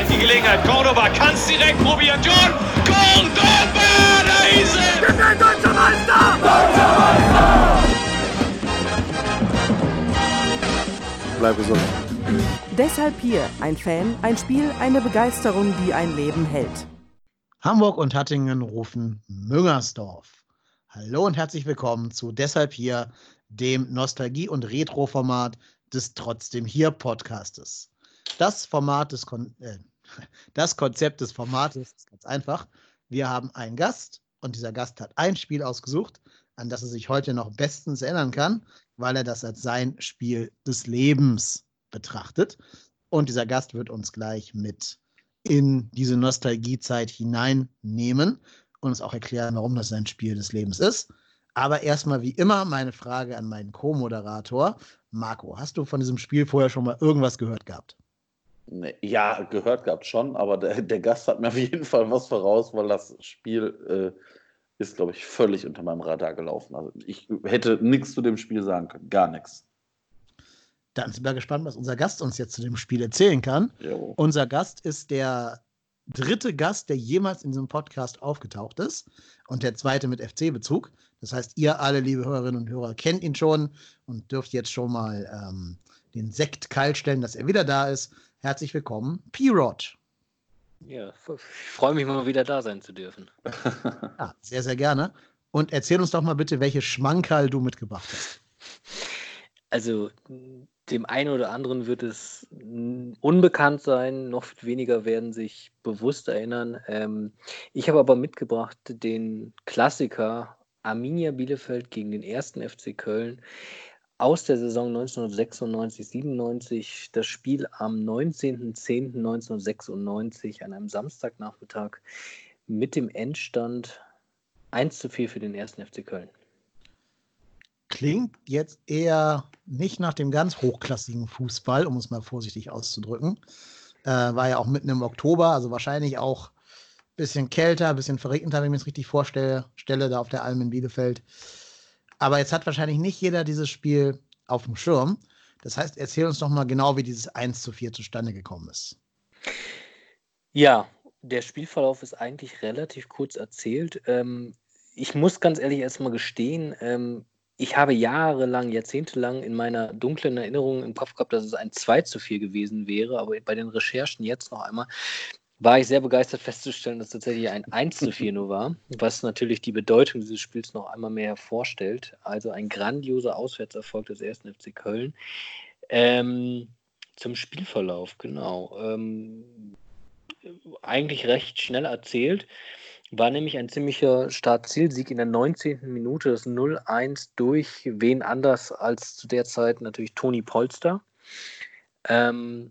vielleicht die Gelegenheit. Cordoba kann es direkt probieren. John Cordoba, da ist er! Wir sind deutscher Meister! Deutscher Meister! Bleib gesund. Deshalb hier ein Fan, ein Spiel, eine Begeisterung, die ein Leben hält. Hamburg und Hattingen rufen Müngersdorf. Hallo und herzlich willkommen zu Deshalb hier, dem Nostalgie- und Retro-Format des Trotzdem hier Podcastes. Das Format des Kon äh, das Konzept des Formates ist ganz einfach. Wir haben einen Gast und dieser Gast hat ein Spiel ausgesucht, an das er sich heute noch bestens erinnern kann, weil er das als sein Spiel des Lebens betrachtet. Und dieser Gast wird uns gleich mit in diese Nostalgiezeit hineinnehmen und uns auch erklären, warum das sein Spiel des Lebens ist. Aber erstmal wie immer meine Frage an meinen Co-Moderator. Marco, hast du von diesem Spiel vorher schon mal irgendwas gehört gehabt? Ja, gehört gehabt schon, aber der, der Gast hat mir auf jeden Fall was voraus, weil das Spiel äh, ist, glaube ich, völlig unter meinem Radar gelaufen. Also ich hätte nichts zu dem Spiel sagen können, gar nichts. Dann sind wir gespannt, was unser Gast uns jetzt zu dem Spiel erzählen kann. Jo. Unser Gast ist der dritte Gast, der jemals in diesem Podcast aufgetaucht ist und der zweite mit FC-Bezug. Das heißt, ihr alle, liebe Hörerinnen und Hörer, kennt ihn schon und dürft jetzt schon mal ähm, den Sekt kalt stellen, dass er wieder da ist. Herzlich willkommen, P-Rod. Ja, ich freue mich mal wieder da sein zu dürfen. ja, sehr, sehr gerne. Und erzähl uns doch mal bitte, welche Schmankerl du mitgebracht hast. Also, dem einen oder anderen wird es unbekannt sein, noch weniger werden sich bewusst erinnern. Ähm, ich habe aber mitgebracht den Klassiker Arminia Bielefeld gegen den ersten FC Köln aus der Saison 1996-97. Das Spiel am 19.10.1996 an einem Samstagnachmittag mit dem Endstand 1 zu 4 für den ersten FC Köln. Klingt jetzt eher nicht nach dem ganz hochklassigen Fußball, um es mal vorsichtig auszudrücken. Äh, war ja auch mitten im Oktober, also wahrscheinlich auch ein bisschen kälter, ein bisschen verregneter, wenn ich mir das richtig vorstelle, Stelle da auf der Alm in Bielefeld. Aber jetzt hat wahrscheinlich nicht jeder dieses Spiel auf dem Schirm. Das heißt, erzähl uns doch mal genau, wie dieses 1 zu 4 zustande gekommen ist. Ja, der Spielverlauf ist eigentlich relativ kurz erzählt. Ähm, ich muss ganz ehrlich erstmal gestehen, ähm, ich habe jahrelang, jahrzehntelang in meiner dunklen Erinnerung im Kopf gehabt, dass es ein 2 zu 4 gewesen wäre, aber bei den Recherchen jetzt noch einmal war ich sehr begeistert festzustellen, dass tatsächlich ein 1 zu 4 nur war, was natürlich die Bedeutung dieses Spiels noch einmal mehr hervorstellt. Also ein grandioser Auswärtserfolg des ersten FC Köln. Ähm, zum Spielverlauf, genau. Ähm, eigentlich recht schnell erzählt. War nämlich ein ziemlicher Start-Ziel-Sieg in der 19. Minute, das 0-1 durch wen anders als zu der Zeit natürlich Toni Polster. Ähm,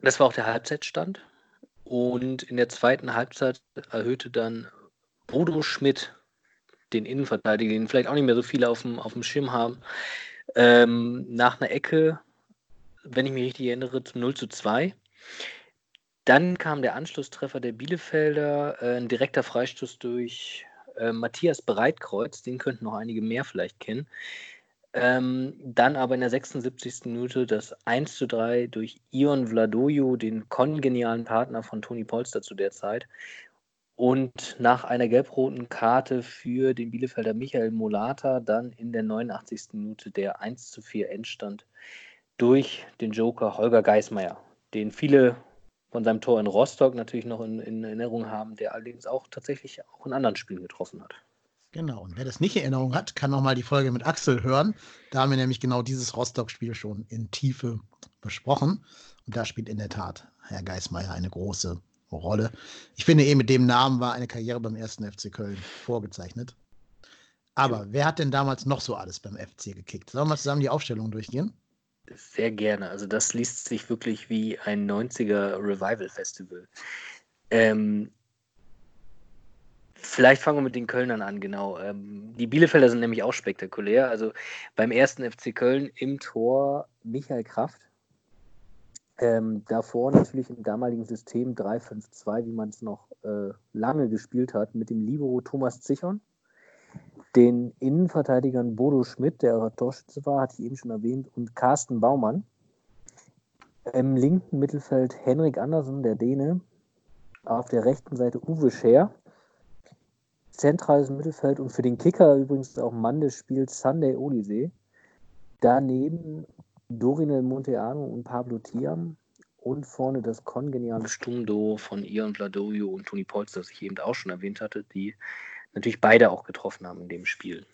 das war auch der Halbzeitstand. Und in der zweiten Halbzeit erhöhte dann Bodo Schmidt den Innenverteidiger, den vielleicht auch nicht mehr so viele auf dem, auf dem Schirm haben, ähm, nach einer Ecke, wenn ich mich richtig erinnere, zum 0 zu 2. Dann kam der Anschlusstreffer der Bielefelder, äh, ein direkter Freistoß durch äh, Matthias Breitkreuz, den könnten noch einige mehr vielleicht kennen. Ähm, dann aber in der 76. Minute das 1 zu 3 durch Ion Vladojo, den kongenialen Partner von Toni Polster zu der Zeit. Und nach einer gelb-roten Karte für den Bielefelder Michael Molata dann in der 89. Minute der 1 zu 4 Endstand durch den Joker Holger Geismeier, den viele von seinem Tor in Rostock natürlich noch in, in Erinnerung haben, der allerdings auch tatsächlich auch in anderen Spielen getroffen hat. Genau, und wer das nicht in Erinnerung hat, kann nochmal die Folge mit Axel hören. Da haben wir nämlich genau dieses Rostock-Spiel schon in Tiefe besprochen. Und da spielt in der Tat Herr Geismeier eine große Rolle. Ich finde eh, mit dem Namen war eine Karriere beim ersten FC Köln vorgezeichnet. Aber wer hat denn damals noch so alles beim FC gekickt? Sollen wir mal zusammen die Aufstellung durchgehen? Sehr gerne. Also das liest sich wirklich wie ein 90er Revival-Festival. Ähm, vielleicht fangen wir mit den Kölnern an, genau. Ähm, die Bielefelder sind nämlich auch spektakulär. Also beim ersten FC Köln im Tor Michael Kraft. Ähm, davor natürlich im damaligen System 3-5-2, wie man es noch äh, lange gespielt hat, mit dem Libero Thomas Zichon den Innenverteidigern Bodo Schmidt, der Torschütze war, hatte ich eben schon erwähnt, und Carsten Baumann. Im linken Mittelfeld Henrik Andersen, der Däne. Auf der rechten Seite Uwe Scher. Zentrales Mittelfeld und für den Kicker übrigens auch Mann des Spiels Sunday Olisee. Daneben Dorinel Monteano und Pablo Tiam. Und vorne das kongeniale Stumdo von Ion Vladorio und Toni Polz, das ich eben auch schon erwähnt hatte, die natürlich beide auch getroffen haben in dem Spiel.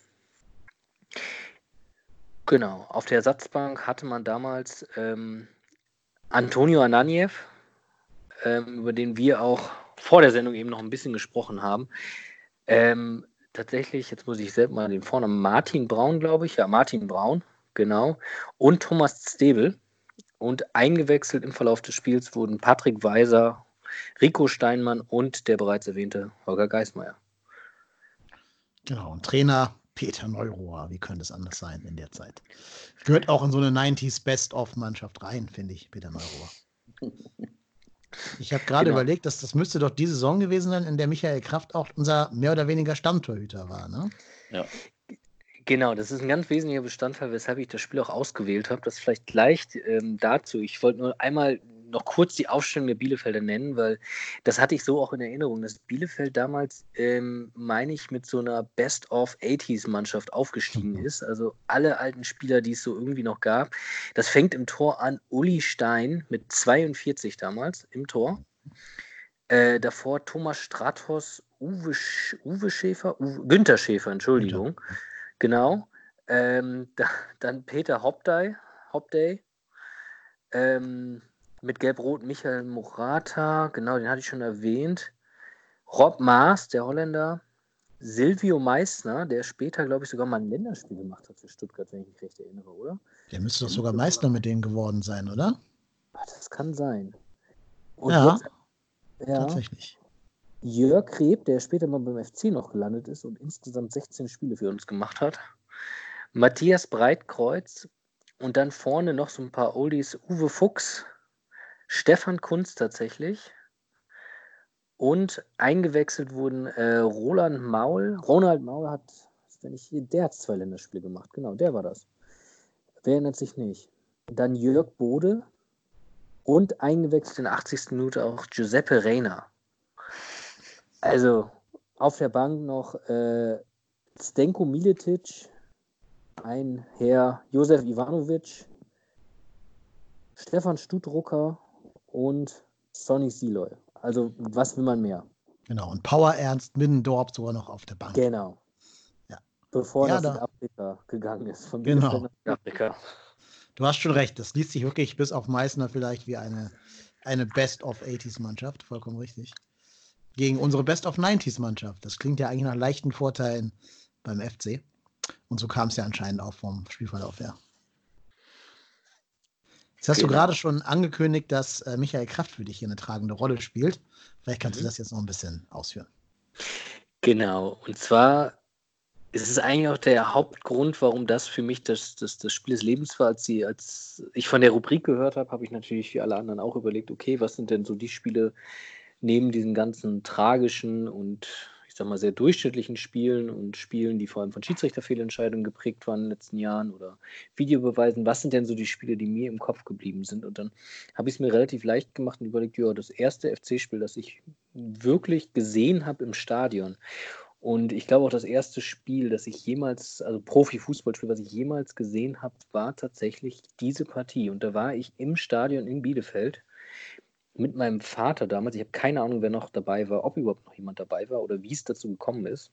Genau, auf der Ersatzbank hatte man damals ähm, Antonio Ananiev, ähm, über den wir auch vor der Sendung eben noch ein bisschen gesprochen haben. Ähm, tatsächlich, jetzt muss ich selbst mal den Vornamen, Martin Braun, glaube ich, ja, Martin Braun, genau, und Thomas Stebel. Und eingewechselt im Verlauf des Spiels wurden Patrick Weiser, Rico Steinmann und der bereits erwähnte Holger Geismeier. Genau, und Trainer Peter Neurohr, wie könnte es anders sein in der Zeit? Gehört auch in so eine 90s Best-of-Mannschaft rein, finde ich, Peter Neurohr. Ich habe gerade genau. überlegt, dass das müsste doch die Saison gewesen sein, in der Michael Kraft auch unser mehr oder weniger Stammtorhüter war, ne? Ja. Genau, das ist ein ganz wesentlicher Bestandteil, weshalb ich das Spiel auch ausgewählt habe. Das vielleicht leicht ähm, dazu. Ich wollte nur einmal noch kurz die Aufstellung der Bielefelder nennen, weil das hatte ich so auch in Erinnerung, dass Bielefeld damals, ähm, meine ich, mit so einer Best-of-80s-Mannschaft aufgestiegen mhm. ist. Also alle alten Spieler, die es so irgendwie noch gab. Das fängt im Tor an, Uli Stein mit 42 damals im Tor. Äh, davor Thomas Stratos, Uwe, Sch Uwe Schäfer, Uwe, Günther Schäfer, Entschuldigung. Günther. Genau. Ähm, da, dann Peter Hopday, Hopday. Ähm, mit Gelb-Rot Michael Morata, genau, den hatte ich schon erwähnt. Rob Maas, der Holländer. Silvio Meissner, der später, glaube ich, sogar mal ein Länderspiel gemacht hat für Stuttgart, wenn ich mich recht erinnere, oder? Der müsste doch sogar Meister mit denen geworden sein, oder? Ach, das kann sein. Und ja, ja, tatsächlich. Jörg Kreb, der später mal beim FC noch gelandet ist und insgesamt 16 Spiele für uns gemacht hat. Matthias Breitkreuz und dann vorne noch so ein paar Oldies. Uwe Fuchs, Stefan Kunz tatsächlich. Und eingewechselt wurden äh, Roland Maul. Ronald Maul hat, wenn ich hier, der hat zwei Länderspiele gemacht. Genau, der war das. Wer erinnert sich nicht? Dann Jörg Bode und eingewechselt in der 80. Minute auch Giuseppe Reina. Also auf der Bank noch äh, Stenko Miletic, ein Herr Josef Ivanovic, Stefan Studrucker und Sonny Siloy. Also, was will man mehr? Genau, und Power Ernst Middendorf sogar noch auf der Bank. Genau. Ja. Bevor ja, das da. in Afrika gegangen ist. Von genau. Afrika. Du hast schon recht, das liest sich wirklich bis auf Meißner vielleicht wie eine, eine Best-of-80s-Mannschaft, vollkommen richtig. Gegen unsere Best-of-90s-Mannschaft. Das klingt ja eigentlich nach leichten Vorteilen beim FC. Und so kam es ja anscheinend auch vom Spielverlauf her. Jetzt hast genau. du gerade schon angekündigt, dass äh, Michael Kraft für dich hier eine tragende Rolle spielt. Vielleicht kannst mhm. du das jetzt noch ein bisschen ausführen. Genau, und zwar ist es eigentlich auch der Hauptgrund, warum das für mich das, das, das Spiel des Lebens war. Als, sie, als ich von der Rubrik gehört habe, habe ich natürlich wie alle anderen auch überlegt, okay, was sind denn so die Spiele neben diesen ganzen tragischen und ich sag mal, sehr durchschnittlichen Spielen und Spielen, die vor allem von Schiedsrichterfehlentscheidungen geprägt waren in den letzten Jahren oder Videobeweisen, was sind denn so die Spiele, die mir im Kopf geblieben sind? Und dann habe ich es mir relativ leicht gemacht und überlegt, ja, das erste FC-Spiel, das ich wirklich gesehen habe im Stadion. Und ich glaube auch das erste Spiel, das ich jemals, also Profi-Fußballspiel, was ich jemals gesehen habe, war tatsächlich diese Partie. Und da war ich im Stadion in Bielefeld mit meinem Vater damals, ich habe keine Ahnung, wer noch dabei war, ob überhaupt noch jemand dabei war oder wie es dazu gekommen ist.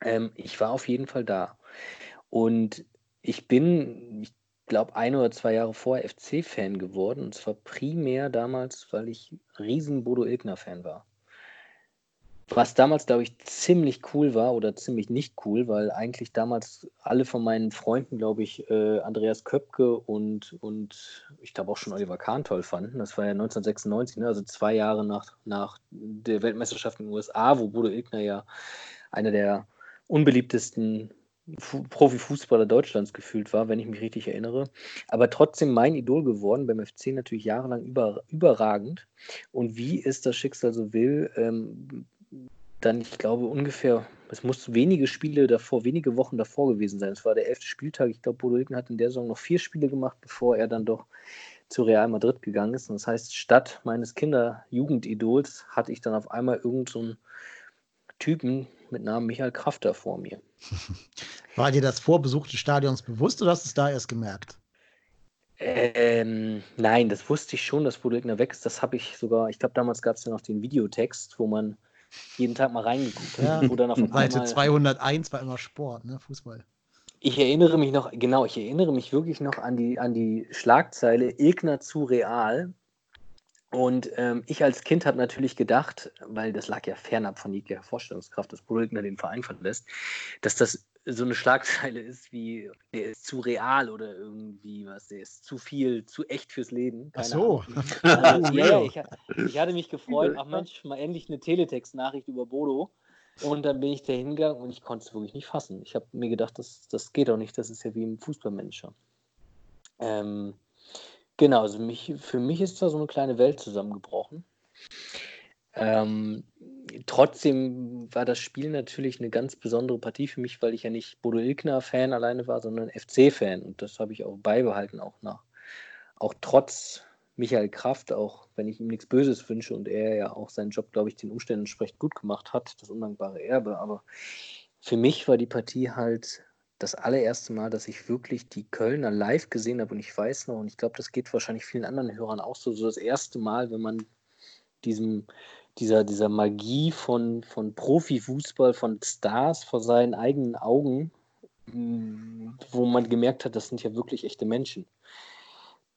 Ähm, ich war auf jeden Fall da. Und ich bin, ich glaube, ein oder zwei Jahre vorher FC-Fan geworden. Und zwar primär damals, weil ich riesen Bodo Ilgner-Fan war. Was damals, glaube ich, ziemlich cool war oder ziemlich nicht cool, weil eigentlich damals alle von meinen Freunden, glaube ich, äh, Andreas Köpke und, und ich glaube auch schon Oliver Kahn toll fanden. Das war ja 1996, ne? also zwei Jahre nach, nach der Weltmeisterschaft in den USA, wo Bodo Ilgner ja einer der unbeliebtesten Profifußballer Deutschlands gefühlt war, wenn ich mich richtig erinnere. Aber trotzdem mein Idol geworden, beim FC natürlich jahrelang über, überragend. Und wie es das Schicksal so will, ähm, dann, ich glaube, ungefähr, es muss wenige Spiele davor, wenige Wochen davor gewesen sein. Es war der elfte Spieltag. Ich glaube, Bodo Ilgen hat in der Saison noch vier Spiele gemacht, bevor er dann doch zu Real Madrid gegangen ist. Und das heißt, statt meines Kinder-Jugendidols hatte ich dann auf einmal irgendeinen so Typen mit Namen Michael Kraft da vor mir. War dir das Vorbesuch des Stadions bewusst oder hast du es da erst gemerkt? Ähm, nein, das wusste ich schon, dass Bodo Ilgner weg ist. Das habe ich sogar, ich glaube, damals gab es ja noch den Videotext, wo man jeden Tag mal reingeguckt ja, hat. Dann auf Seite 201 war immer Sport, ne? Fußball. Ich erinnere mich noch, genau, ich erinnere mich wirklich noch an die, an die Schlagzeile Ilgner zu Real. Und ähm, ich als Kind habe natürlich gedacht, weil das lag ja fernab von jeglicher Vorstellungskraft, dass Bodo Ilgner den Verein verlässt, dass das so eine Schlagzeile ist wie, der ist zu real oder irgendwie was, der ist zu viel, zu echt fürs Leben. Keine Ach so. Also, ja, ich, ich, hatte mich gefreut, ach Mensch, mal endlich eine Teletext-Nachricht über Bodo. Und dann bin ich da hingegangen und ich konnte es wirklich nicht fassen. Ich habe mir gedacht, das, das geht doch nicht, das ist ja wie im Fußballmanager. Ähm, genau, also mich, für mich ist da so eine kleine Welt zusammengebrochen. Ähm, trotzdem war das Spiel natürlich eine ganz besondere Partie für mich, weil ich ja nicht Bodo Ilgner-Fan alleine war, sondern FC-Fan. Und das habe ich auch beibehalten, auch nach, auch trotz Michael Kraft, auch wenn ich ihm nichts Böses wünsche und er ja auch seinen Job, glaube ich, den Umständen entsprechend gut gemacht hat, das undankbare Erbe. Aber für mich war die Partie halt das allererste Mal, dass ich wirklich die Kölner live gesehen habe. Und ich weiß noch, und ich glaube, das geht wahrscheinlich vielen anderen Hörern auch so, so das erste Mal, wenn man diesem dieser, dieser Magie von, von Profifußball, von Stars vor seinen eigenen Augen, mm, wo man gemerkt hat, das sind ja wirklich echte Menschen.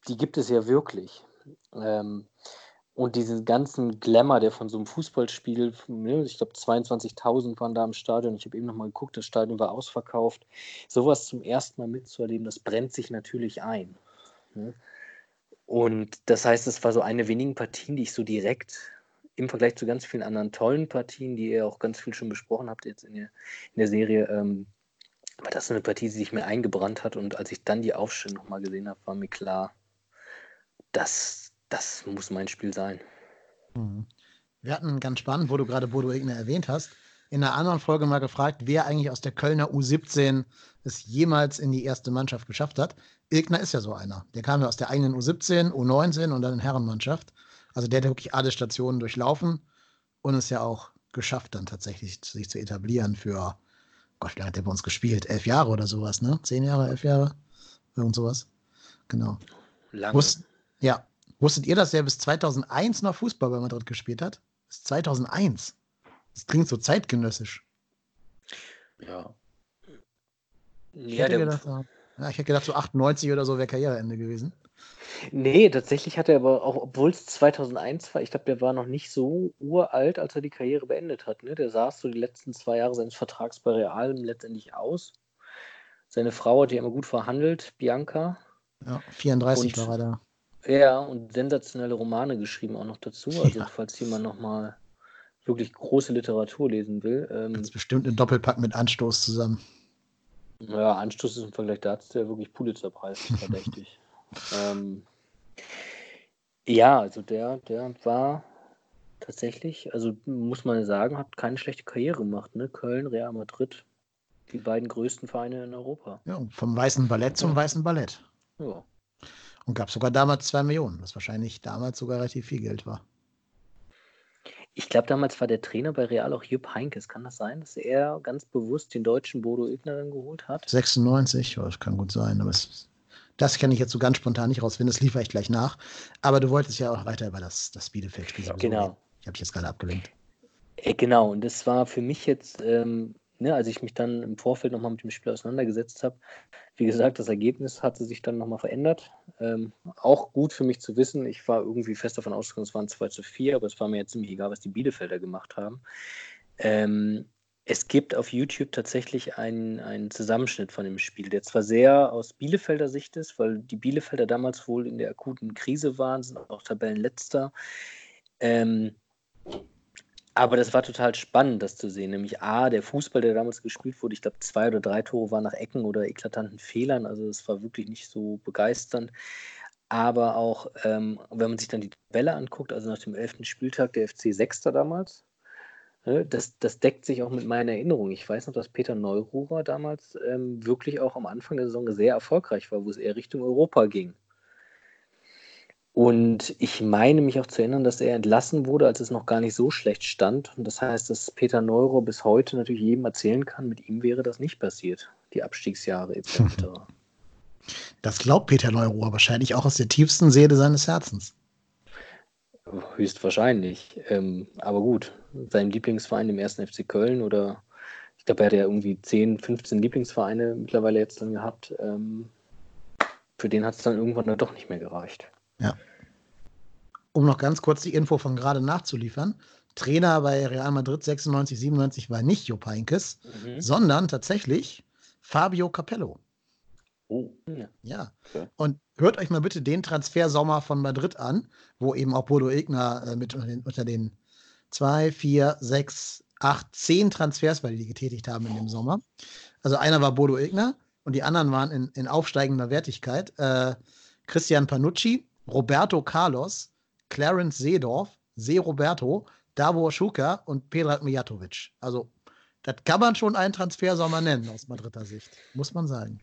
Die gibt es ja wirklich. Ähm, und diesen ganzen Glamour, der von so einem Fußballspiel, ne, ich glaube 22.000 waren da im Stadion, ich habe eben nochmal geguckt, das Stadion war ausverkauft. Sowas zum ersten Mal mitzuerleben, das brennt sich natürlich ein. Ne? Und das heißt, es war so eine wenigen Partien, die ich so direkt im Vergleich zu ganz vielen anderen tollen Partien, die ihr auch ganz viel schon besprochen habt jetzt in der, in der Serie, ähm, war das so eine Partie, die sich mir eingebrannt hat. Und als ich dann die Aufstellung nochmal gesehen habe, war mir klar, das, das muss mein Spiel sein. Mhm. Wir hatten ganz spannend, wo du gerade Bodo Egner erwähnt hast, in einer anderen Folge mal gefragt, wer eigentlich aus der Kölner U17 es jemals in die erste Mannschaft geschafft hat. Ilgner ist ja so einer. Der kam ja aus der eigenen U17, U19 und dann in Herrenmannschaft. Also der hat wirklich alle Stationen durchlaufen und es ja auch geschafft, dann tatsächlich sich zu etablieren für, Gott, wie lange hat der bei uns gespielt? Elf Jahre oder sowas, ne? Zehn Jahre, elf Jahre? Irgend sowas. Genau. Lange. Wusst, ja. Wusstet ihr, dass er bis 2001 noch Fußball bei Madrid gespielt hat? Bis 2001. Das klingt so zeitgenössisch. Ja. Ich hätte, gedacht, ja, ich hätte gedacht, so 98 oder so wäre Karriereende gewesen. Nee, tatsächlich hat er aber auch, obwohl es 2001 war, ich glaube, der war noch nicht so uralt, als er die Karriere beendet hat. Ne? Der saß so die letzten zwei Jahre seines Vertrags bei Real letztendlich aus. Seine Frau hat ja immer gut verhandelt, Bianca. Ja, 34 und, war er da. Ja, und sensationelle Romane geschrieben auch noch dazu. Also, ja. falls jemand nochmal wirklich große Literatur lesen will. Ähm, das ist bestimmt ein Doppelpack mit Anstoß zusammen. Ja, Anstoß ist im Vergleich dazu ja wirklich Pulitzerpreis verdächtig. ähm, ja, also der, der war tatsächlich, also muss man sagen, hat keine schlechte Karriere gemacht. Ne? Köln, Real Madrid, die beiden größten Vereine in Europa. Ja, vom weißen Ballett zum weißen Ballett. Ja. Und gab sogar damals zwei Millionen, was wahrscheinlich damals sogar relativ viel Geld war. Ich glaube, damals war der Trainer bei Real auch Jupp Heinkes. Kann das sein, dass er ganz bewusst den deutschen Bodo Illner dann geholt hat? 96, ja, das kann gut sein, aber es Das kann ich jetzt so ganz spontan nicht rausfinden, das liefere ich gleich nach. Aber du wolltest ja auch weiter über das, das Bielefeld-Spiel Genau. reden. Ich habe dich jetzt gerade abgelenkt. Äh, Genau, und das war für mich jetzt, ähm, ne, als ich mich dann im Vorfeld nochmal mit dem Spiel auseinandergesetzt habe, wie gesagt, das Ergebnis hatte sich dann nochmal verändert. Ähm, auch gut für mich zu wissen, ich war irgendwie fest davon ausgegangen, es waren 2 zu 4, aber es war mir jetzt ziemlich egal, was die Bielefelder gemacht haben. Ähm, es gibt auf YouTube tatsächlich einen, einen Zusammenschnitt von dem Spiel, der zwar sehr aus Bielefelder Sicht ist, weil die Bielefelder damals wohl in der akuten Krise waren, sind auch Tabellenletzter. Ähm, aber das war total spannend, das zu sehen. Nämlich A, der Fußball, der damals gespielt wurde, ich glaube, zwei oder drei Tore waren nach Ecken oder eklatanten Fehlern. Also es war wirklich nicht so begeisternd. Aber auch, ähm, wenn man sich dann die Tabelle anguckt, also nach dem elften Spieltag der FC Sechster damals, ne, das, das deckt sich auch mit meiner Erinnerung. Ich weiß noch, dass Peter Neururer damals ähm, wirklich auch am Anfang der Saison sehr erfolgreich war, wo es eher Richtung Europa ging. Und ich meine mich auch zu erinnern, dass er entlassen wurde, als es noch gar nicht so schlecht stand. Und das heißt, dass Peter Neuro bis heute natürlich jedem erzählen kann, mit ihm wäre das nicht passiert, die Abstiegsjahre etc. Das glaubt Peter Neuruhr wahrscheinlich auch aus der tiefsten Seele seines Herzens. Höchstwahrscheinlich. Ähm, aber gut, sein Lieblingsverein im ersten FC Köln oder ich glaube, er hat ja irgendwie 10, 15 Lieblingsvereine mittlerweile jetzt dann gehabt. Ähm, für den hat es dann irgendwann dann doch nicht mehr gereicht. Ja. Um noch ganz kurz die Info von gerade nachzuliefern. Trainer bei Real Madrid 96, 97 war nicht Jupp Heynckes, Mhm. sondern tatsächlich Fabio Capello. Oh. Ja. Ja. Okay. Und hört euch mal bitte den Transfersommer von Madrid an, wo eben auch Bodo Egner äh, mit unter den, unter den zwei, vier, sechs, acht, zehn Transfers, weil die getätigt haben in dem Sommer. Also einer war Bodo Egner und die anderen waren in, in aufsteigender Wertigkeit. Äh, Christian Panucci, Roberto Carlos, Clarence Seedorf, Se Roberto, Davor Schuka und Pedrat Mijatovic. Also, das kann man schon einen Transfersommer nennen aus Madrider Sicht, muss man sagen.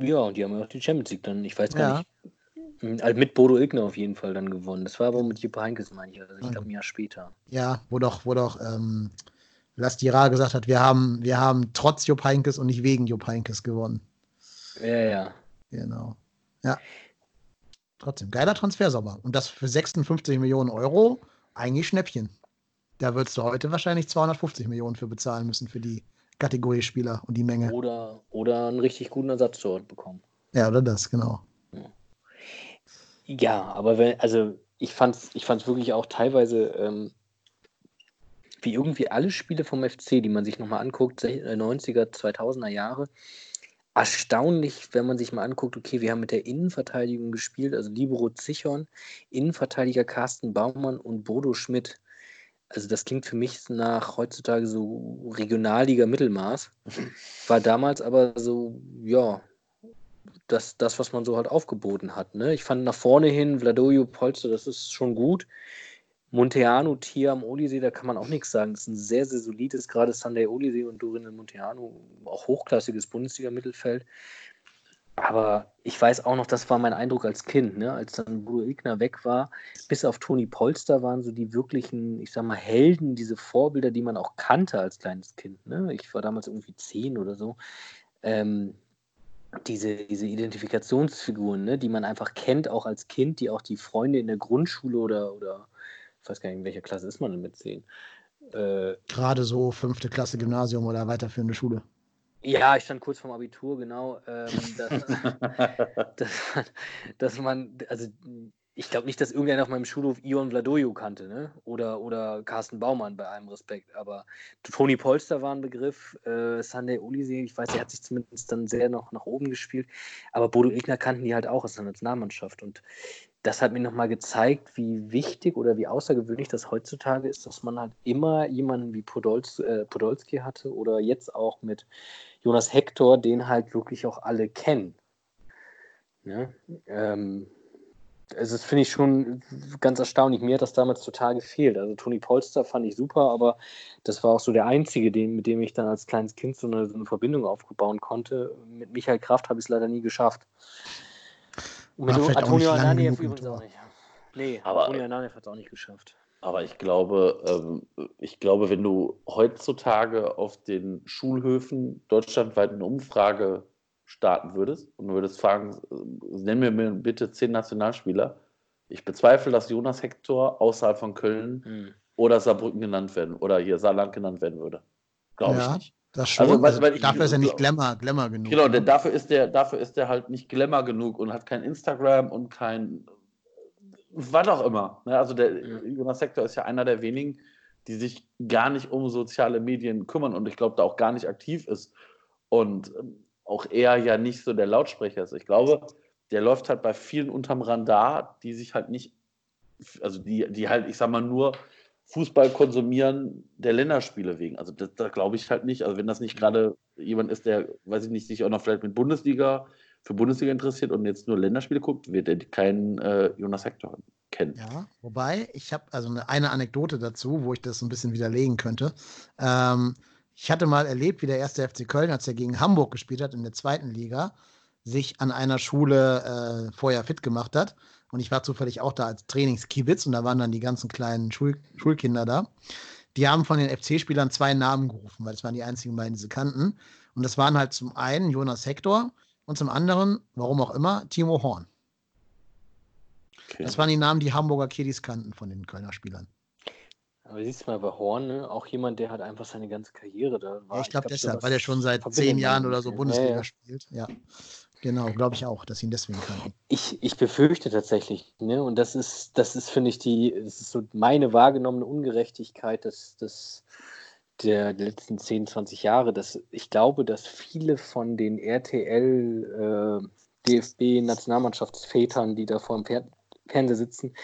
Ja, und die haben ja auch die Champions League dann, ich weiß gar Ja. nicht, m, also mit Bodo Ilgner auf jeden Fall dann gewonnen. Das war aber mit Jupp Heynckes, meine ich, also ich glaube ein Jahr später. Ja, wo doch, wo doch ähm, Lastira gesagt hat, wir haben, wir haben trotz Jupp Heynckes und nicht wegen Jupp Heynckes gewonnen. Ja, ja. Genau. Ja. Trotzdem, geiler Transfersommer. Und das für 56 Millionen Euro, eigentlich Schnäppchen. Da würdest du heute wahrscheinlich 250 Millionen für bezahlen müssen für die Kategorie Spieler und die Menge. Oder, oder einen richtig guten Ersatztorwart bekommen. Ja, oder das, genau. Ja, aber wenn, also ich fand's, ich fand's wirklich auch teilweise, ähm, wie irgendwie alle Spiele vom FC, die man sich nochmal anguckt, sech- äh, 90er, 2000er Jahre, erstaunlich, wenn man sich mal anguckt, okay, wir haben mit der Innenverteidigung gespielt, also Libero Zichon, Innenverteidiger Carsten Baumann und Bodo Schmidt. Also das klingt für mich nach heutzutage so Regionalliga Mittelmaß. War damals aber so, ja, das, das, was man so halt aufgeboten hat. Ne? Ich fand nach vorne hin, Vladojo Polster, das ist schon gut. Monteano, Tia am Olisee, da kann man auch nichts sagen. Das ist ein sehr, sehr solides, gerade Sunday Olisee und Dorin Monteano, auch hochklassiges Bundesliga-Mittelfeld. Aber ich weiß auch noch, das war mein Eindruck als Kind, ne? als dann Bruno Igner weg war, bis auf Toni Polster waren so die wirklichen, ich sag mal, Helden, diese Vorbilder, die man auch kannte als kleines Kind. Ne? Ich war damals irgendwie zehn oder so. Ähm, diese, diese Identifikationsfiguren, ne, die man einfach kennt, auch als Kind, die auch die Freunde in der Grundschule oder, oder ich weiß gar nicht, in welcher Klasse ist man denn mit zehn? Äh, Gerade so fünfte Klasse Gymnasium oder weiterführende Schule. ja, ich stand kurz vorm Abitur, genau. Ähm, dass, dass, man, dass man, also ich glaube nicht, dass irgendeiner auf meinem Schulhof Ion Vladojo kannte, ne? Oder, oder Carsten Baumann bei allem Respekt. Aber Toni Polster war ein Begriff, äh, Sunday Oliseh, ich weiß, er hat sich zumindest dann sehr noch nach oben gespielt. Aber Bodo Igner kannten die halt auch aus der Nationalmannschaft. Und das hat mir nochmal gezeigt, wie wichtig oder wie außergewöhnlich das heutzutage ist, dass man halt immer jemanden wie Podolz, äh, Podolski hatte oder jetzt auch mit Jonas Hector, den halt wirklich auch alle kennen. Ja? Ähm, also das finde ich schon ganz erstaunlich. Mir hat das damals total gefehlt. Also Toni Polster fand ich super, aber das war auch so der einzige, den, mit dem ich dann als kleines Kind so eine, so eine Verbindung aufbauen konnte. Mit Michael Kraft habe ich es leider nie geschafft. Und auch Antonio Ananiev übrigens auch nicht. Nee, Aber- Antonio Ananiev hat es auch nicht geschafft. Aber ich glaube, ähm, ich glaube, wenn du heutzutage auf den Schulhöfen deutschlandweit eine Umfrage starten würdest und du würdest fragen, äh, nenn mir bitte zehn Nationalspieler, ich bezweifle, dass Jonas Hector außerhalb von Köln Hm. oder Saarbrücken genannt werden oder hier Saarland genannt werden würde. Glaube Ja, ich nicht. Das schon. Also, weil- Also, weil ich- dafür ist er nicht Glamour, Glamour genug. Genau, denn dafür ist der, dafür ist der halt nicht Glamour genug und hat kein Instagram und kein was auch immer. Ne? Also der Jonas Sektor ist ja einer der wenigen, die sich gar nicht um soziale Medien kümmern und ich glaube, da auch gar nicht aktiv ist. Und ähm, auch er ja nicht so der Lautsprecher ist. Ich glaube, der läuft halt bei vielen unterm Radar, die sich halt nicht, also die, die halt, ich sag mal, nur Fußball konsumieren der Länderspiele wegen. Also das, das glaube ich halt nicht. Also wenn das nicht gerade jemand ist, der, weiß ich nicht, sich auch noch vielleicht mit Bundesliga, für Bundesliga interessiert und jetzt nur Länderspiele guckt, wird er keinen äh, Jonas Hector kennen. Ja, wobei, ich habe also eine, eine Anekdote dazu, wo ich das so ein bisschen widerlegen könnte. Ähm, ich hatte mal erlebt, wie der erste FC Köln, als er gegen Hamburg gespielt hat in der zweiten Liga, sich an einer Schule äh, vorher fit gemacht hat. Und ich war zufällig auch da als Trainingskibitz und da waren dann die ganzen kleinen Schul Schulkinder da. Die haben von den FC-Spielern zwei Namen gerufen, weil das waren die einzigen beiden, die sie kannten. Und das waren halt zum einen Jonas Hector und zum anderen, warum auch immer, Timo Horn. Okay. Das waren die Namen, die Hamburger Kiddies kannten von den Kölner Spielern. Aber siehst du mal bei Horn, ne? auch jemand, der hat einfach seine ganze Karriere da war. Ja, ich glaube deshalb, sowas weil er schon seit zehn Jahren oder so. Bundesliga Ja, ja. spielt. Ja, genau, glaube ich auch, dass ihn deswegen kannten. Ich, ich befürchte tatsächlich, ne, und das ist, das ist, finde ich, die, das ist so meine wahrgenommene Ungerechtigkeit des, des, der letzten 10, 20 Jahre, dass ich glaube, dass viele von den RTL, äh, DFB-Nationalmannschaftsvätern, die da vor dem Fer Fernseher sitzen,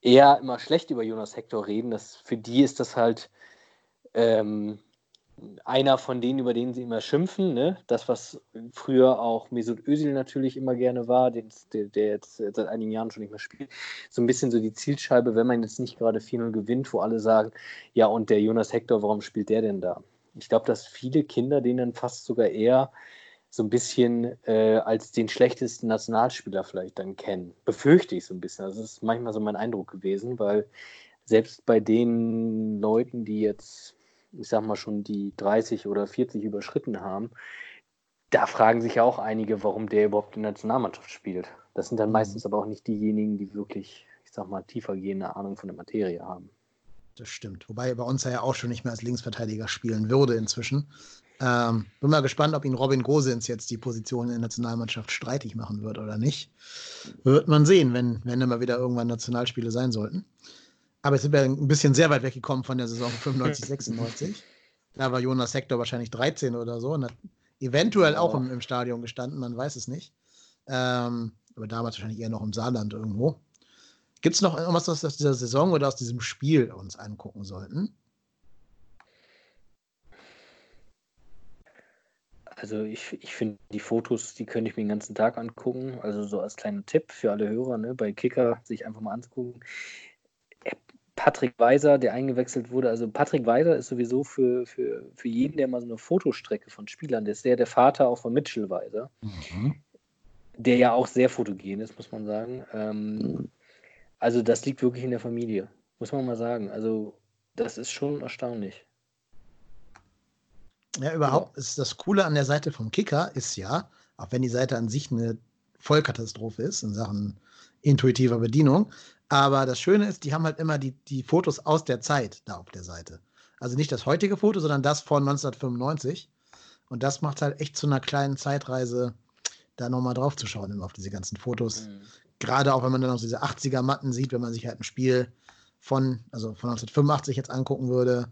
eher immer schlecht über Jonas Hector reden. Das, für die ist das halt ähm, einer von denen, über den sie immer schimpfen. Ne? Das, was früher auch Mesut Özil natürlich immer gerne war, den, der, der jetzt seit einigen Jahren schon nicht mehr spielt. So ein bisschen so die Zielscheibe, wenn man jetzt nicht gerade 4-0 gewinnt, wo alle sagen, ja, und der Jonas Hector, warum spielt der denn da? Ich glaube, dass viele Kinder den dann fast sogar eher so ein bisschen äh, als den schlechtesten Nationalspieler vielleicht dann kennen. Befürchte ich so ein bisschen. Das ist manchmal so mein Eindruck gewesen, weil selbst bei den Leuten, die jetzt, ich sag mal, schon die 30 oder 40 überschritten haben, da fragen sich ja auch einige, warum der überhaupt in der Nationalmannschaft spielt. Das sind dann meistens aber auch nicht diejenigen, die wirklich, ich sag mal, tiefergehende Ahnung von der Materie haben. Das stimmt. Wobei bei uns er ja auch schon nicht mehr als Linksverteidiger spielen würde inzwischen. Ähm, bin mal gespannt, ob ihn Robin Gosens jetzt die Position in der Nationalmannschaft streitig machen wird oder nicht. Wird man sehen, wenn, wenn immer wieder irgendwann Nationalspiele sein sollten. Aber jetzt sind wir ein bisschen sehr weit weggekommen von der Saison 95, 96. Da war Jonas Hector wahrscheinlich 13 oder so und hat eventuell auch im, im Stadion gestanden, man weiß es nicht. Ähm, aber damals wahrscheinlich eher noch im Saarland irgendwo. Gibt es noch irgendwas aus dieser Saison oder aus diesem Spiel uns angucken sollten? Also ich, ich finde die Fotos, die könnte ich mir den ganzen Tag angucken. Also so als kleiner Tipp für alle Hörer, ne, bei Kicker sich einfach mal anzugucken. Äh, Patrick Weiser, der eingewechselt wurde, also Patrick Weiser ist sowieso für, für, für jeden, der mal so eine Fotostrecke von Spielern, der ist der, der Vater auch von Mitchell Weiser, der ja auch sehr fotogen ist, muss man sagen. Ähm, also das liegt wirklich in der Familie, muss man mal sagen. Also das ist schon erstaunlich. Ja, überhaupt ist das Coole an der Seite vom Kicker ist ja, auch wenn die Seite an sich eine Vollkatastrophe ist in Sachen intuitiver Bedienung, aber das Schöne ist, die haben halt immer die, die Fotos aus der Zeit da auf der Seite. Also nicht das heutige Foto, sondern das von 1995. Und das macht halt echt zu einer kleinen Zeitreise, da nochmal drauf zu schauen, immer auf diese ganzen Fotos. Mhm. Gerade auch, wenn man dann noch diese 80er-Matten sieht, wenn man sich halt ein Spiel von, also von 1985 jetzt angucken würde,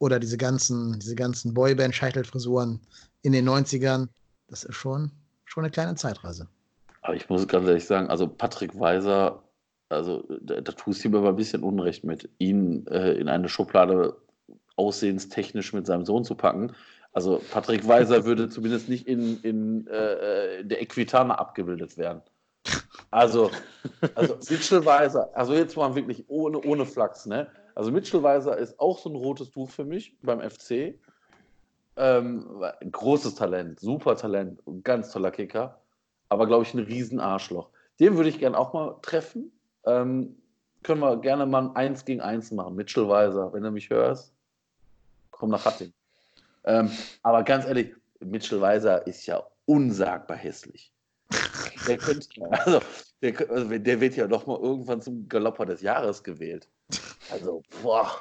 oder diese ganzen, diese ganzen Boyband-Scheitelfrisuren in den 90ern. Das ist schon, schon eine kleine Zeitreise. Aber ich muss ganz ehrlich sagen, also Patrick Weiser, also da, da tust du ihm aber ein bisschen Unrecht mit, ihn äh, in eine Schublade aussehenstechnisch mit seinem Sohn zu packen. Also Patrick Weiser würde zumindest nicht in, in, äh, in der Equitana abgebildet werden. Also, also Mitchell Weiser, also jetzt mal wirklich ohne, ohne Flachs, ne? Also Mitchell Weiser ist auch so ein rotes Tuch für mich beim FC. Ähm, großes Talent, super Talent, ganz toller Kicker, aber glaube ich ein Riesenarschloch. Den würde ich gerne auch mal treffen. Ähm, können wir gerne mal ein Eins gegen Eins machen. Mitchell Weiser, wenn du mich hörst, komm nach Hatting. Ähm, aber ganz ehrlich, Mitchell Weiser ist ja unsagbar hässlich. Der, könnte, also, der, also der wird ja doch mal irgendwann zum Galopper des Jahres gewählt. Also, boah.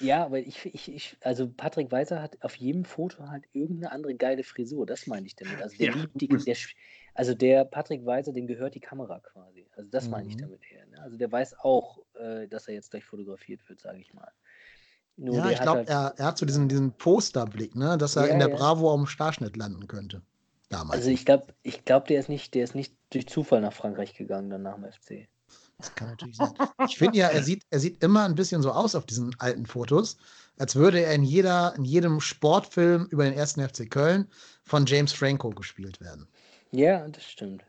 Ja, aber ich, ich, ich, also Patrick Weiser hat auf jedem Foto halt irgendeine andere geile Frisur, das meine ich damit. Also der, Ja, liebt die, der, also der Patrick Weiser, dem gehört die Kamera quasi. Also das meine ich Mhm. damit eher. Ne? Also der weiß auch, äh, dass er jetzt gleich fotografiert wird, sage ich mal. Nur ja, ich glaube, halt, er, er hat so diesen, diesen Posterblick, ne? dass er Ja, in der ja. Bravo am Starschnitt landen könnte. Damals. also ich glaube, ich glaub, der ist nicht, der ist nicht durch Zufall nach Frankreich gegangen dann nach dem FC. Das kann natürlich sein. Ich finde ja, er sieht, er sieht immer ein bisschen so aus auf diesen alten Fotos, als würde er in, jeder, in jedem Sportfilm über den ersten FC Köln von James Franco gespielt werden. Ja, das stimmt.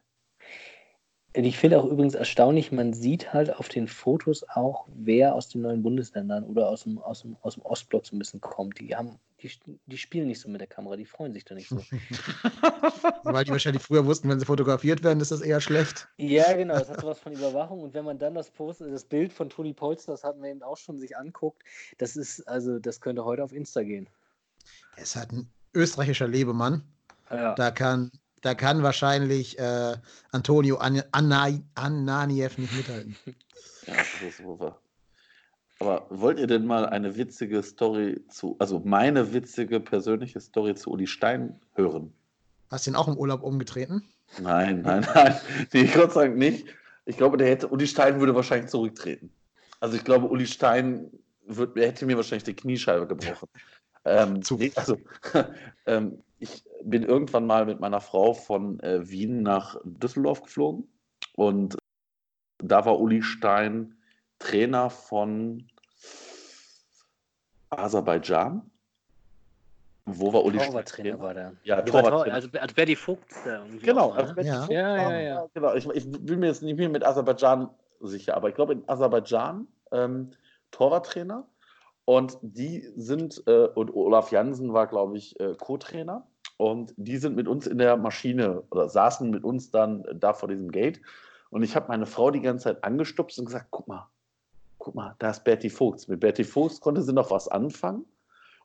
Ich finde auch übrigens erstaunlich, man sieht halt auf den Fotos auch, wer aus den neuen Bundesländern oder aus dem, aus dem, aus dem Ostblock so ein bisschen kommt. Die haben, die, die spielen nicht so mit der Kamera, die freuen sich da nicht so. Weil die wahrscheinlich früher wussten, wenn sie fotografiert werden, ist das eher schlecht. Ja, genau, das hat sowas von Überwachung. Und wenn man dann das Post, das Bild von Toni Polster, das hatten wir eben auch schon sich anguckt, das ist, also das könnte heute auf Insta gehen. Er ist halt ein österreichischer Lebemann. Ja. Da kann, da kann wahrscheinlich äh, Antonio An Anna Ananiev nicht mithalten. Ja, das ist over. Aber wollt ihr denn mal eine witzige Story zu, also meine witzige persönliche Story zu Uli Stein hören? Hast du ihn auch im Urlaub umgetreten? Nein, nein, nein. Nee, Gott sei Dank nicht. Ich glaube, der hätte, Uli Stein würde wahrscheinlich zurücktreten. Also ich glaube, Uli Stein wird, hätte mir wahrscheinlich die Kniescheibe gebrochen. Ähm, nee, also, ähm, ich bin irgendwann mal mit meiner Frau von äh, Wien nach Düsseldorf geflogen und da war Uli Stein Trainer von Aserbaidschan. Wo war Uli Torwarttrainer war der. Ja, war Torwarttrainer. Tor- Also, also Berti Vogt da irgendwie. Genau, auch, also ne? Ja. Ja, war- ja, ja. genau. Ich, ich bin mir jetzt nicht mehr mit Aserbaidschan sicher, aber ich glaube in Aserbaidschan ähm, Torwarttrainer und die sind, äh, und Olaf Jansen war, glaube ich, äh, Co-Trainer und die sind mit uns in der Maschine oder saßen mit uns dann da vor diesem Gate und ich habe meine Frau die ganze Zeit angestupst und gesagt, guck mal, guck mal, da ist Berti Vogts. Mit Berti Vogts konnte sie noch was anfangen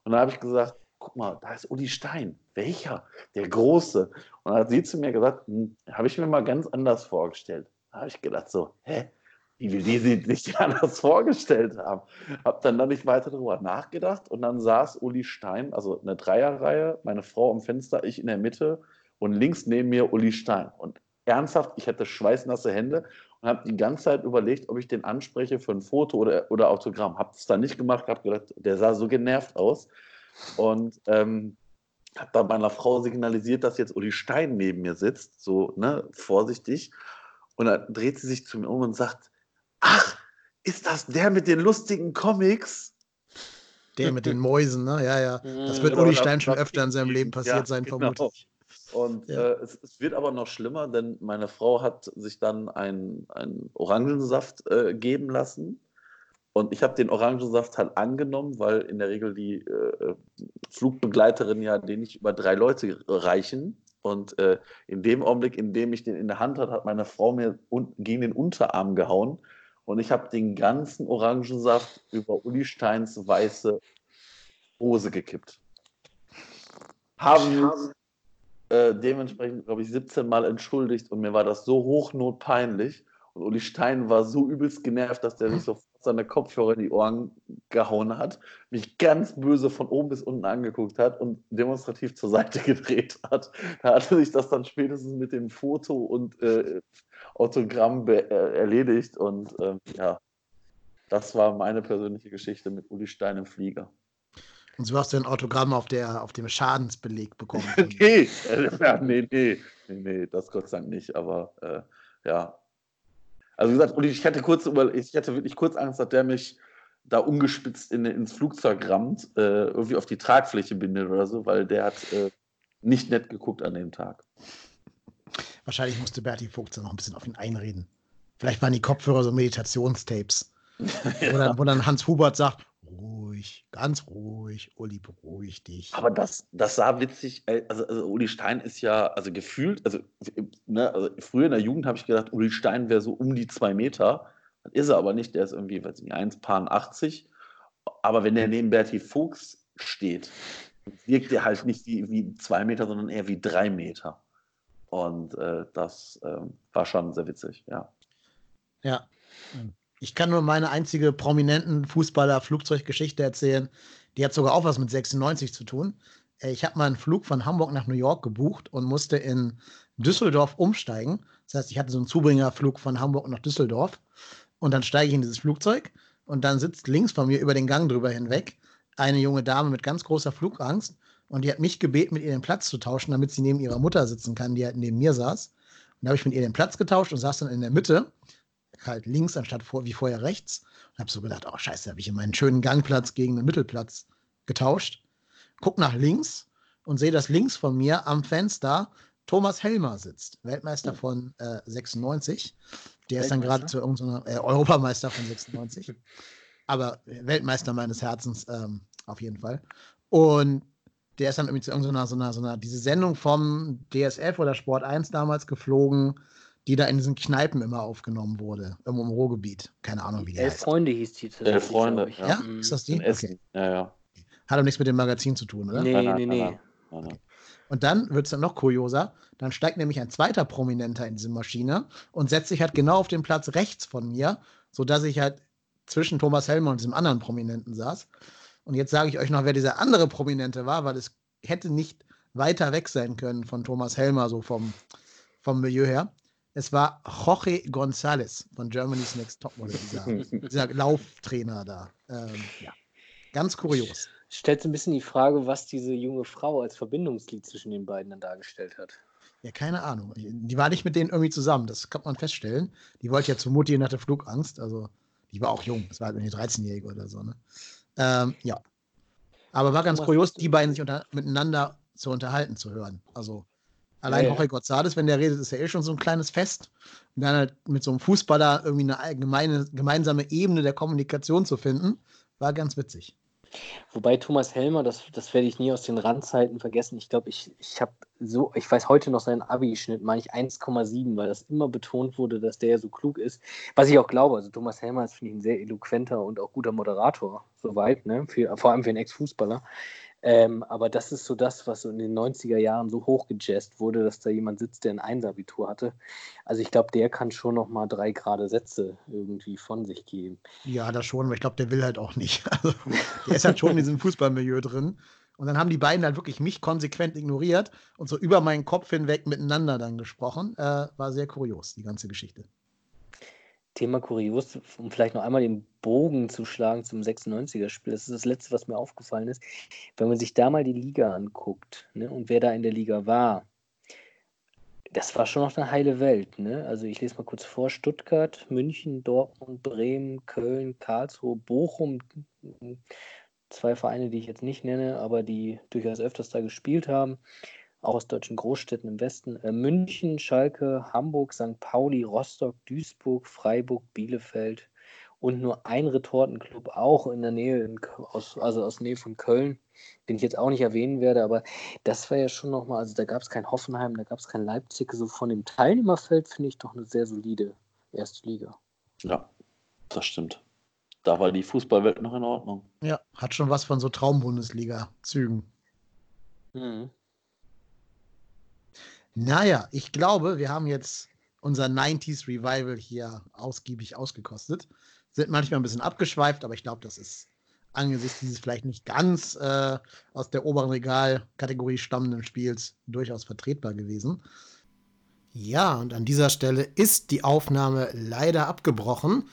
und dann habe ich gesagt, guck mal, da ist Uli Stein. Welcher? Der Große. Und dann hat sie zu mir gesagt, hm, habe ich mir mal ganz anders vorgestellt. Da habe ich gedacht so, hä? Wie will die sich anders vorgestellt haben? Habe dann da nicht weiter darüber nachgedacht und dann saß Uli Stein, also eine Dreierreihe, meine Frau am Fenster, ich in der Mitte und links neben mir Uli Stein. Und ernsthaft, ich hatte schweißnasse Hände und habe die ganze Zeit überlegt, ob ich den anspreche für ein Foto oder, oder Autogramm. Habe es dann nicht gemacht, habe gedacht, der sah so genervt aus. Und ähm, habe dann meiner Frau signalisiert, dass jetzt Uli Stein neben mir sitzt, so ne, vorsichtig. Und dann dreht sie sich zu mir um und sagt: Ach, ist das der mit den lustigen Comics? Der mit den Mäusen, ne? Ja, ja. Das wird Genau, Uli Stein schon öfter in seinem Leben passiert Ja, sein, genau. vermutlich. Und Ja. äh, es, es wird aber noch schlimmer, denn meine Frau hat sich dann einen Orangensaft äh, geben lassen. Und ich habe den Orangensaft halt angenommen, weil in der Regel die äh, Flugbegleiterinnen ja den nicht über drei Leute reichen. Und äh, in dem Augenblick, in dem ich den in der Hand hatte, hat meine Frau mir un gegen den Unterarm gehauen. Und ich habe den ganzen Orangensaft über Uli Steins weiße Hose gekippt. Haben äh, dementsprechend, glaube ich, 17 Mal entschuldigt und mir war das so hochnotpeinlich. Und Uli Stein war so übelst genervt, dass der sich sofort seine Kopfhörer in die Ohren gehauen hat, mich ganz böse von oben bis unten angeguckt hat und demonstrativ zur Seite gedreht hat. Da hatte sich das dann spätestens mit dem Foto und äh, Autogramm äh, erledigt. Und ähm, ja, das war meine persönliche Geschichte mit Uli Stein im Flieger. Und so hast du ein Autogramm auf, der, auf dem Schadensbeleg bekommen. nee, äh, ja, nee, nee, nee, nee, das Gott sei Dank nicht, aber äh, ja. Also wie gesagt, Uli, ich hatte kurz über, ich hatte wirklich kurz Angst, dass der mich da ungespitzt in, ins Flugzeug rammt, äh, irgendwie auf die Tragfläche bindet oder so, weil der hat äh, nicht nett geguckt an dem Tag. Wahrscheinlich musste Berti Vogt noch ein bisschen auf ihn einreden. Vielleicht waren die Kopfhörer so Meditationstapes. wo, dann, wo dann Hans Hubert sagt, ruhig, ganz ruhig, Uli, beruhig dich. Aber das, das sah witzig, äh, also, also Uli Stein ist ja, also gefühlt, also, ne, also früher in der Jugend habe ich gedacht, Uli Stein wäre so um die zwei Meter. Das ist er aber nicht, der ist irgendwie, weiß ich nicht, 1,80. Aber wenn der neben Berti Fuchs steht, wirkt er halt nicht wie, wie zwei Meter, sondern eher wie drei Meter. Und äh, das ähm, war schon sehr witzig, ja. Ja. Ich kann nur meine einzige prominenten Fußballer-Flugzeuggeschichte erzählen. Die hat sogar auch was mit 96 zu tun. Äh, ich habe mal einen Flug von Hamburg nach New York gebucht und musste in Düsseldorf umsteigen. Das heißt, ich hatte so einen Zubringerflug von Hamburg nach Düsseldorf. Und dann steige ich in dieses Flugzeug und dann sitzt links von mir über den Gang drüber hinweg eine junge Dame mit ganz großer Flugangst und die hat mich gebeten, mit ihr den Platz zu tauschen, damit sie neben ihrer Mutter sitzen kann, die halt neben mir saß. Und da habe ich mit ihr den Platz getauscht und saß dann in der Mitte, halt links anstatt vor, wie vorher rechts. Und habe so gedacht, oh scheiße, habe ich in meinen schönen Gangplatz gegen den Mittelplatz getauscht. Guck nach links und sehe, dass links von mir am Fenster Thomas Helmer sitzt, Weltmeister von äh, 96. Der ist dann gerade zu irgendeiner äh, Europameister von 96. Aber Weltmeister meines Herzens ähm, auf jeden Fall. Und der ist dann irgendwie zu irgendeiner, so einer, so einer, diese Sendung vom DSF oder Sport 1 damals geflogen, die da in diesen Kneipen immer aufgenommen wurde, irgendwo im Ruhrgebiet. Keine Ahnung, wie die Elf heißt. Freunde hieß die. Elf Freunde, ich. ja. Ja, Mhm. ist das die? In Essen. Okay. Ja, ja. Hat aber nichts mit dem Magazin zu tun, oder? Nee, Nein, nein, nee, nein, nee. nein. Und dann wird es dann noch kurioser. Dann steigt nämlich ein zweiter Prominenter in diese Maschine und setzt sich halt genau auf den Platz rechts von mir, sodass ich halt zwischen Thomas Helmer und diesem anderen Prominenten saß. Und jetzt sage ich euch noch, wer dieser andere Prominente war, weil es hätte nicht weiter weg sein können von Thomas Helmer, so vom, vom Milieu her. Es war Jorge González von Germany's Next Topmodel, dieser, dieser Lauftrainer da. Ähm, ja. Ganz kurios. Stellt so ein bisschen die Frage, was diese junge Frau als Verbindungsglied zwischen den beiden dann dargestellt hat. Ja, keine Ahnung. Die war nicht mit denen irgendwie zusammen, das kann man feststellen. Die wollte ja zu Mutti und hatte Flugangst. Also, die war auch jung. Das war halt irgendwie 13-Jährige oder so, ne? Ähm, ja. Aber war ganz Thomas, kurios, die beiden sich unter, miteinander zu unterhalten zu hören. Also, allein Ja. Jorge González, wenn der redet, ist ja eh schon so ein kleines Fest. Und dann halt mit so einem Fußballer irgendwie eine allgemeine, gemeinsame Ebene der Kommunikation zu finden, war ganz witzig. Wobei Thomas Helmer, das, das werde ich nie aus den Randzeiten vergessen. Ich glaube, ich, ich habe so, ich weiß heute noch seinen Abi-Schnitt, meine ich 1,7, weil das immer betont wurde, dass der ja so klug ist. Was ich auch glaube, also Thomas Helmer ist, finde ich, ein sehr eloquenter und auch guter Moderator, soweit, ne? Für, vor allem für einen Ex-Fußballer. Ähm, aber das ist so das, was in den 90er Jahren so hochgejazzt wurde, dass da jemand sitzt, der ein Einser-Abitur hatte. Also ich glaube, der kann schon noch mal drei gerade Sätze irgendwie von sich geben. Ja, das schon, aber ich glaube, der will halt auch nicht. Also, der ist halt schon in diesem Fußballmilieu drin. Und dann haben die beiden halt wirklich mich konsequent ignoriert und so über meinen Kopf hinweg miteinander dann gesprochen. Äh, war sehr kurios, die ganze Geschichte. Thema kurios, um vielleicht noch einmal den Bogen zu schlagen zum 96er-Spiel. Das ist das Letzte, was mir aufgefallen ist. Wenn man sich da mal die Liga anguckt ne, und wer da in der Liga war, das war schon noch eine heile Welt. Ne? Also ich lese mal kurz vor. Stuttgart, München, Dortmund, Bremen, Köln, Karlsruhe, Bochum. Zwei Vereine, die ich jetzt nicht nenne, aber die durchaus öfters da gespielt haben. Auch aus deutschen Großstädten im Westen. Äh, München, Schalke, Hamburg, St. Pauli, Rostock, Duisburg, Freiburg, Bielefeld und nur ein Retortenclub auch in der Nähe, in, aus, also aus Nähe von Köln, den ich jetzt auch nicht erwähnen werde, aber das war ja schon nochmal, also da gab es kein Hoffenheim, da gab es kein Leipzig, so von dem Teilnehmerfeld finde ich doch eine sehr solide erste Liga. Ja, das stimmt. Da war die Fußballwelt noch in Ordnung. Ja, hat schon was von so Traumbundesliga-Zügen. Mhm. Naja, ich glaube, wir haben jetzt unser 90s Revival hier ausgiebig ausgekostet. Sind manchmal ein bisschen abgeschweift, aber ich glaube, das ist angesichts dieses vielleicht nicht ganz äh, aus der oberen Regalkategorie stammenden Spiels durchaus vertretbar gewesen. Ja, und an dieser Stelle ist die Aufnahme leider abgebrochen.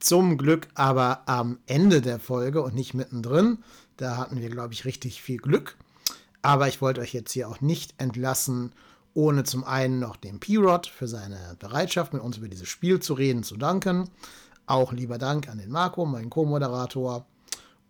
Zum Glück aber am Ende der Folge und nicht mittendrin. Da hatten wir, glaube ich, richtig viel Glück. Aber ich wollte euch jetzt hier auch nicht entlassen, ohne zum einen noch dem P-Rod für seine Bereitschaft, mit uns über dieses Spiel zu reden, zu danken. Auch lieber Dank an den Marco, meinen Co-Moderator.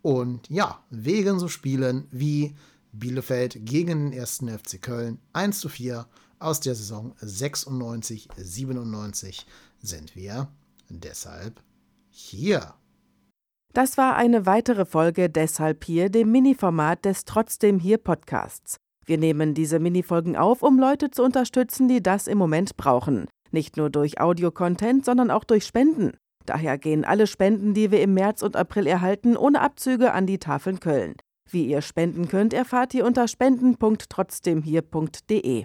Und ja, wegen so Spielen wie Bielefeld gegen den ersten FC Köln 1 zu 4 aus der Saison 96, 97 sind wir deshalb hier. Das war eine weitere Folge Deshalb hier, dem Mini-Format des Trotzdem hier Podcasts. Wir nehmen diese Minifolgen auf, um Leute zu unterstützen, die das im Moment brauchen. Nicht nur durch Audio-Content, sondern auch durch Spenden. Daher gehen alle Spenden, die wir im März und April erhalten, ohne Abzüge an die Tafeln Köln. Wie ihr spenden könnt, erfahrt ihr unter spenden.trotzdemhier.de.